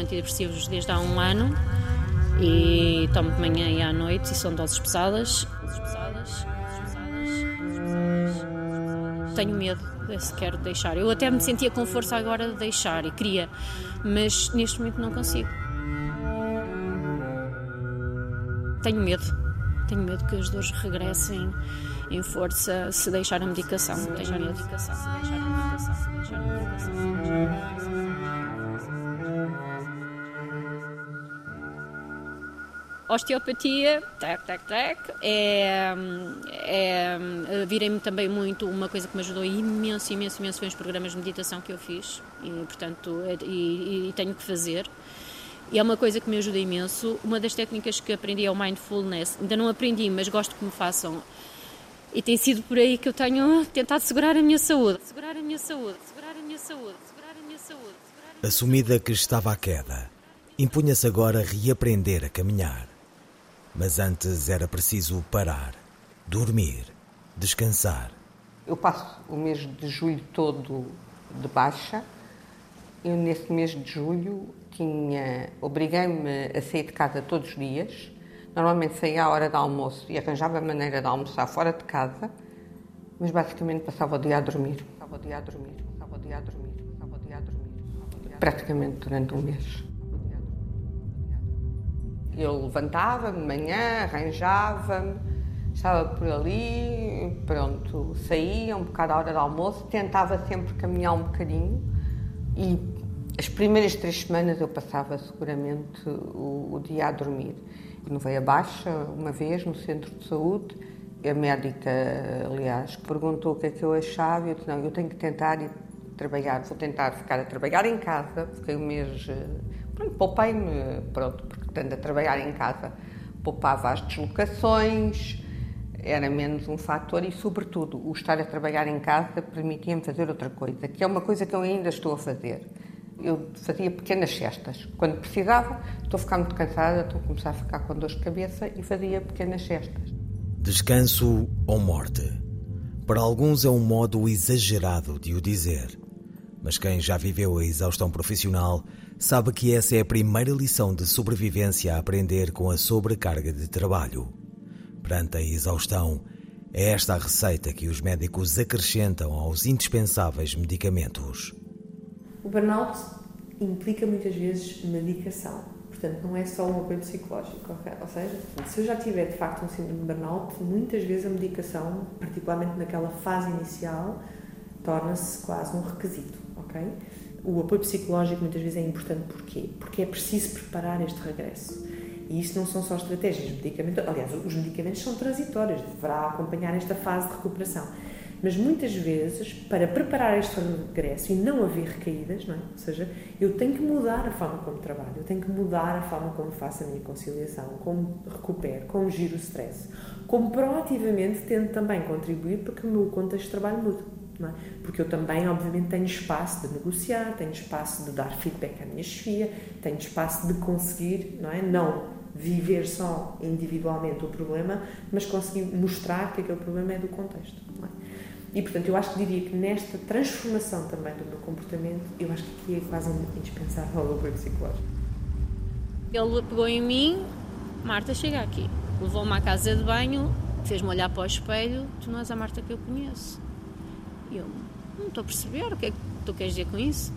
antidepressivos desde há um ano e tomo de manhã e à noite e são doses pesadas. Tenho medo se quero deixar. Eu até me sentia com força agora de deixar e queria, mas neste momento não consigo. Tenho medo. Tenho medo que as dores regressem em força se deixar a medicação. Se deixar a medicação. Se deixar a medicação. Se deixar a medicação. Osteopatia, tac, tac, tac, é, é, virei-me também muito, uma coisa que me ajudou imenso, imenso, imenso foi os programas de meditação que eu fiz e, portanto, e, e tenho que fazer. E é uma coisa que me ajuda imenso. Uma das técnicas que aprendi é o mindfulness. Ainda não aprendi, mas gosto que me façam. E tem sido por aí que eu tenho tentado segurar a minha saúde. Segurar a minha saúde, segurar a minha saúde, segurar a minha saúde. A Assumida que estava à queda, impunha-se agora reaprender a caminhar. Mas antes era preciso parar, dormir, descansar. Eu passo o mês de julho todo de baixa. Eu, nesse mês de julho, tinha obriguei-me a sair de casa todos os dias. Normalmente saía à hora do almoço e arranjava a maneira de almoçar fora de casa, mas basicamente passava o dia a dormir. Passava o dia a dormir, passava o dia a dormir, passava o dia a dormir. Praticamente durante um mês. Eu levantava-me de manhã, arranjava-me, estava por ali, pronto, saía um bocado à hora do almoço, tentava sempre caminhar um bocadinho e as primeiras três semanas eu passava seguramente o, o dia a dormir. No veio abaixo, uma vez, no centro de saúde, a médica, aliás, perguntou o que é que eu achava e eu disse, não, eu tenho que tentar trabalhar, vou tentar ficar a trabalhar em casa, fiquei um mês, eh, pronto, poupei-me, pronto, porque estando a trabalhar em casa, poupava as deslocações, era menos um fator e, sobretudo, o estar a trabalhar em casa permitia-me fazer outra coisa, que é uma coisa que eu ainda estou a fazer eu fazia pequenas cestas. Quando precisava, estou a ficar muito cansada, estou a começar a ficar com dor de cabeça e fazia pequenas cestas. Descanso ou morte? Para alguns é um modo exagerado de o dizer. Mas quem já viveu a exaustão profissional sabe que essa é a primeira lição de sobrevivência a aprender com a sobrecarga de trabalho. Perante a exaustão, é esta a receita que os médicos acrescentam aos indispensáveis medicamentos. O burnout implica muitas vezes medicação, portanto não é só um apoio psicológico, ou seja, se eu já tiver de facto um síndrome de burnout, muitas vezes a medicação, particularmente naquela fase inicial, torna-se quase um requisito, ok? O apoio psicológico muitas vezes é importante porquê? Porque é preciso preparar este regresso. E isto não são só estratégias de medicamento, aliás, os medicamentos são transitórios, deverá acompanhar esta fase de recuperação mas muitas vezes, para preparar este regresso e não haver recaídas, não é? ou seja, eu tenho que mudar a forma como trabalho, eu tenho que mudar a forma como faço a minha conciliação, como recupero, como giro o stress, como proativamente tento também contribuir para que o meu contexto de trabalho mude. É? Porque eu também, obviamente, tenho espaço de negociar, tenho espaço de dar feedback à minha chefia, tenho espaço de conseguir, não é? Não viver só individualmente o problema, mas conseguir mostrar que aquele problema é do contexto. É? E, portanto, eu acho que diria que nesta transformação também do meu comportamento, eu acho que aqui é quase indispensável o apoio psicológico. Ele pegou em mim, Marta, chega aqui. Levou-me à casa de banho, fez-me olhar para o espelho, tu não és a Marta que eu conheço. E eu, não estou a perceber o que é que tu queres dizer com isso.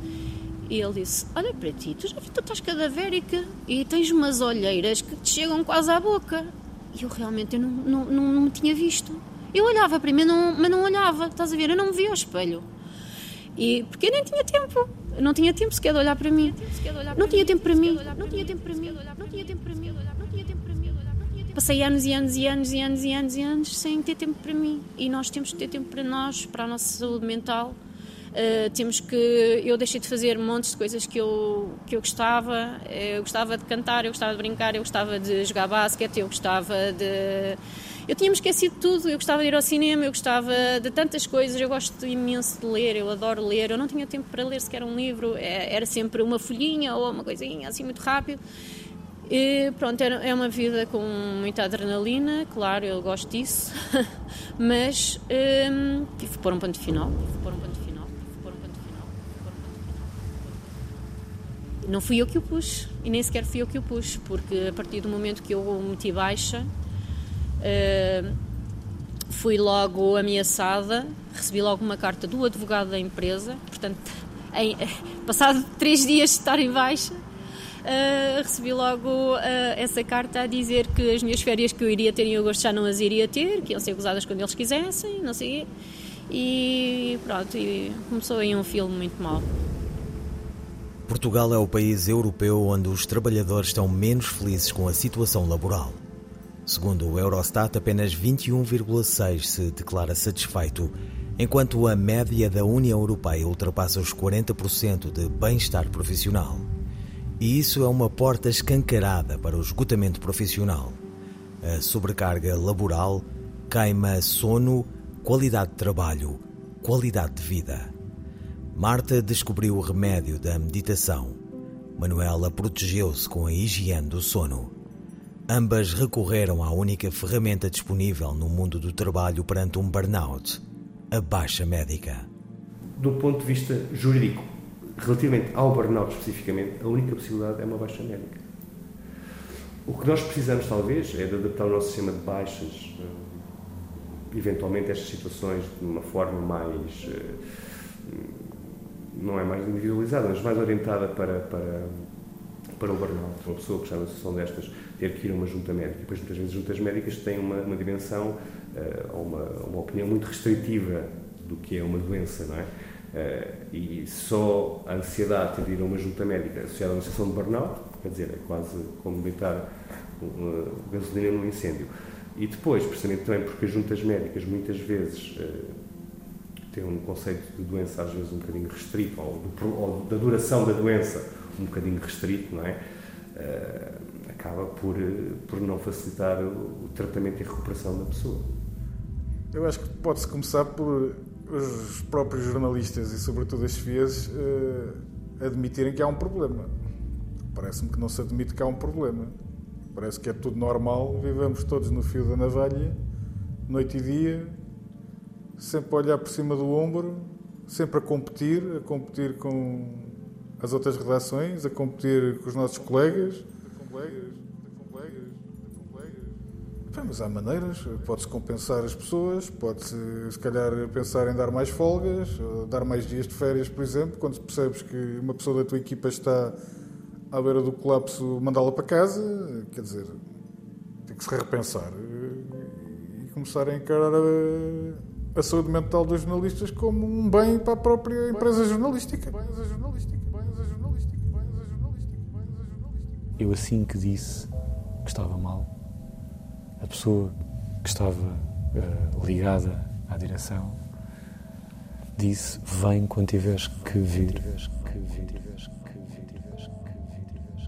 E ele disse, olha para ti, tu já tu estás cadavérica e tens umas olheiras que te chegam quase à boca. E eu realmente eu não, não, não, não me tinha visto. Eu olhava para mim, não, mas não olhava, estás a ver? Eu não me via ao espelho. E, porque eu nem tinha tempo. Eu não tinha tempo sequer de olhar para mim. Não tinha tempo para mim. Não tinha tempo para mim. Não tinha tempo para mim. Não tinha tempo para mim. Passei anos e anos e anos e anos e anos e anos sem ter tempo para mim. E nós temos que ter tempo para nós, para a nossa saúde mental. Uh, temos que eu deixei de fazer montes de coisas que eu que eu gostava eu gostava de cantar eu gostava de brincar eu gostava de jogar basquete eu gostava de eu tinha-me esquecido de tudo, eu gostava de ir ao cinema, eu gostava de tantas coisas, eu gosto imenso de ler, eu adoro ler, eu não tinha tempo para ler sequer um livro, é, era sempre uma folhinha ou uma coisinha assim muito rápido. E pronto, é uma vida com muita adrenalina, claro, eu gosto disso, mas hum, tive pôr um ponto final. Pôr um ponto final. Não fui eu que o pus, e nem sequer fui eu que o pus, porque a partir do momento que eu meti baixa, uh, fui logo ameaçada, recebi logo uma carta do advogado da empresa, portanto, em, passado três dias de estar em baixa, uh, recebi logo uh, essa carta a dizer que as minhas férias que eu iria ter em agosto já não as iria ter, que iam ser gozadas quando eles quisessem, não sei e pronto, e começou aí um filme muito mau. Portugal é o país europeu onde os trabalhadores estão menos felizes com a situação laboral. Segundo o Eurostat, apenas 21,6% se declara satisfeito, enquanto a média da União Europeia ultrapassa os 40% de bem-estar profissional. E isso é uma porta escancarada para o esgotamento profissional. A sobrecarga laboral queima sono, qualidade de trabalho, qualidade de vida. Marta descobriu o remédio da meditação. Manuela protegeu-se com a higiene do sono. Ambas recorreram à única ferramenta disponível no mundo do trabalho perante um burnout: a baixa médica. Do ponto de vista jurídico, relativamente ao burnout especificamente, a única possibilidade é uma baixa médica. O que nós precisamos, talvez, é de adaptar o nosso sistema de baixas, eh, eventualmente, estas situações de uma forma mais. Eh, não é mais individualizada, mas mais orientada para, para, para o burnout. Uma pessoa que está numa situação destas ter que ir a uma junta médica. E depois, muitas vezes, juntas médicas têm uma, uma dimensão uh, ou uma, uma opinião muito restritiva do que é uma doença, não é? Uh, e só a ansiedade de ir a uma junta médica associada a uma situação de burnout, quer dizer, é quase como deitar uma gasolina num incêndio. E depois, precisamente também porque as juntas médicas muitas vezes uh, têm um conceito de doença às vezes um bocadinho restrito, ou, do, ou da duração da doença um bocadinho restrito, não é? Uh, acaba por, por não facilitar o, o tratamento e recuperação da pessoa. Eu acho que pode-se começar por os próprios jornalistas e, sobretudo, as FIAs uh, admitirem que há um problema. Parece-me que não se admite que há um problema. Parece que é tudo normal, vivemos todos no fio da navalha, noite e dia, sempre a olhar por cima do ombro, sempre a competir, a competir com as outras redações, a competir com os nossos colegas. Bem, mas há maneiras, pode-se compensar as pessoas, pode-se se calhar pensar em dar mais folgas, dar mais dias de férias, por exemplo, quando percebes que uma pessoa da tua equipa está à beira do colapso, mandá-la para casa, quer dizer, tem que se repensar e começar a encarar a, a saúde mental dos jornalistas como um bem para a própria empresa jornalística. Eu, assim que disse que estava mal, a pessoa que estava uh, ligada à direção disse: Vem quando tiveres que vir.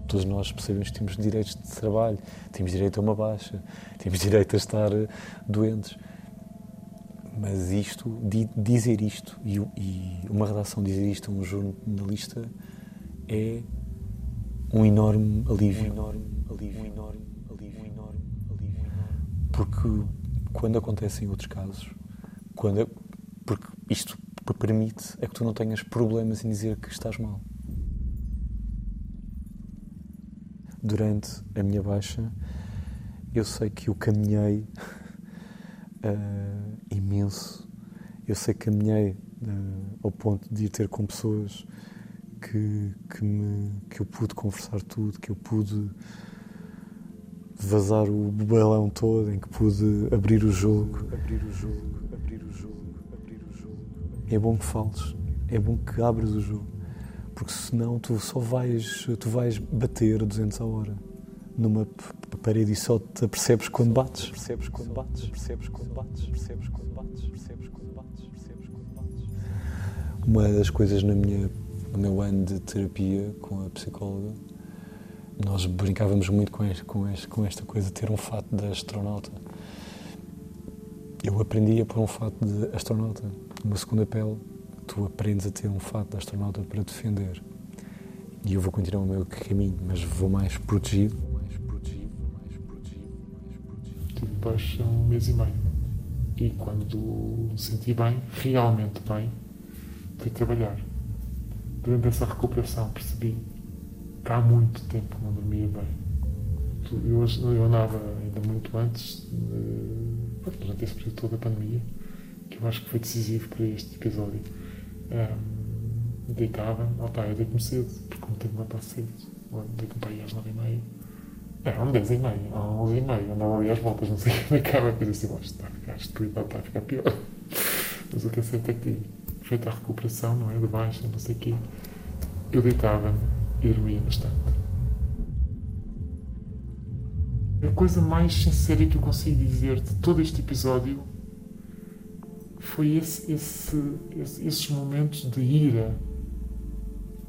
Todos nós percebemos que temos direitos de trabalho, temos direito a uma baixa, temos direito a estar uh, doentes. Mas isto, dizer isto, e, e uma redação dizer isto a um jornalista é um enorme alívio. Um enorme alívio. Um enorme Porque quando acontecem outros casos, quando é, porque isto permite é que tu não tenhas problemas em dizer que estás mal. Durante a minha baixa, eu sei que eu caminhei uh, imenso. Eu sei que caminhei uh, ao ponto de ir ter com pessoas que, que, me, que eu pude conversar tudo, que eu pude vazar o balão todo, em que pude abrir o jogo. Abrir o jogo, abrir o jogo, abrir o jogo. É bom que fales, é bom que abres o jogo, porque senão tu só vais, tu vais bater 200 a hora numa parede e só te apercebes quando bates. Percebes quando bates, percebes quando bates, percebes quando bates, percebes quando bates, percebes quando bates. Uma das coisas na minha no meu ano de terapia com a psicóloga, nós brincávamos muito com, este, com, este, com esta coisa de ter um fato de astronauta. Eu aprendi a pôr um fato de astronauta. Uma segunda pele, tu aprendes a ter um fato de astronauta para defender. E eu vou continuar o meu caminho, mas vou mais protegido. Mais protegido, mais protegido, mais protegido. Tive baixo um mês e meio. E quando senti bem, realmente bem, fui trabalhar durante essa recuperação percebi há muito tempo não dormia bem. Eu, eu andava ainda muito antes, de, durante esse período todo da pandemia, que eu acho que foi decisivo para este episódio. Um, deitava, oh, tá, eu deito-me cedo, porque como tenho que levantar cedo, deito-me para aí às nove e meia. Era um 10 e meia, um 11 e meia, andava ali às voltas, não sei que era, depois assim, está a ficar destruído, está a ficar pior. Mas o que é certo é que, feita a recuperação, não é, de baixa, não sei o quê, eu deitava-me e dormia bastante. A coisa mais sincera que eu consigo dizer de todo este episódio foi esse, esse, esse, esses momentos de ira,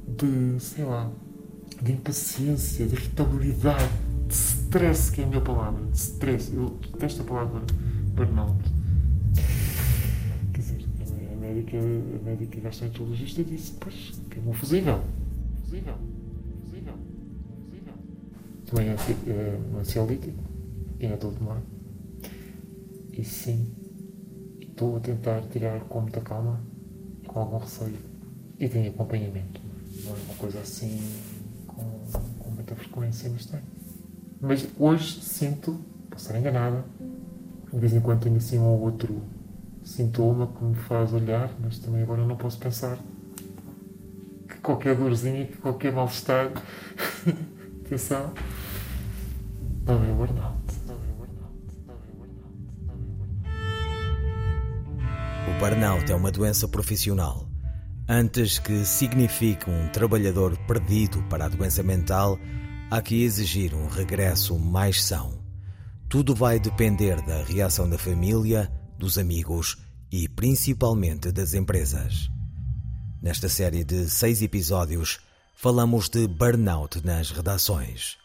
de, sei lá, de impaciência, de irritabilidade, de stress, que é a minha palavra, de stress. Eu detesto a palavra burnout. Quer dizer, a médica, a médica gastroenterologista disse, pois, que é um Também é um ansiolítico, e estou a tomar. E sim, estou a tentar tirar com muita calma, com algum receio. E tenho acompanhamento. Não é uma coisa assim com, com muita frequência, mas tem. Mas hoje sinto, posso estar enganada, de vez em quando tenho assim um ou outro sintoma que me faz olhar, mas também agora não posso pensar que qualquer dorzinha, que qualquer mal-estar, atenção, não é burnout. O burnout é uma doença profissional. Antes que signifique um trabalhador perdido para a doença mental, há que exigir um regresso mais são. Tudo vai depender da reação da família, dos amigos e principalmente das empresas. Nesta série de seis episódios, falamos de burnout nas redações.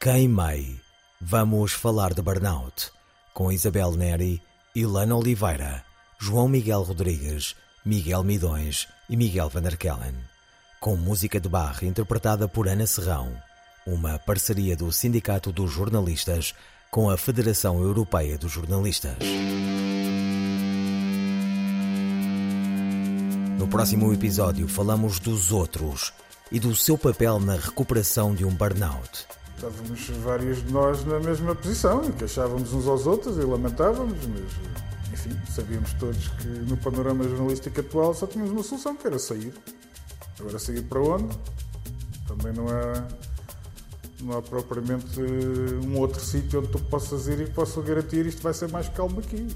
Queimei. Vamos falar de burnout com Isabel Neri, Ilana Oliveira, João Miguel Rodrigues, Miguel Midões e Miguel Van der Kellen. Com música de barra interpretada por Ana Serrão, uma parceria do Sindicato dos Jornalistas com a Federação Europeia dos Jornalistas. No próximo episódio falamos dos outros e do seu papel na recuperação de um burnout. Estávamos vários de nós na mesma posição e queixávamos uns aos outros e lamentávamos, mas enfim, sabíamos todos que no panorama jornalístico atual só tínhamos uma solução, que era sair. Agora sair para onde? Também não há, não há propriamente um outro sítio onde tu possas ir e possas garantir isto vai ser mais calmo aqui.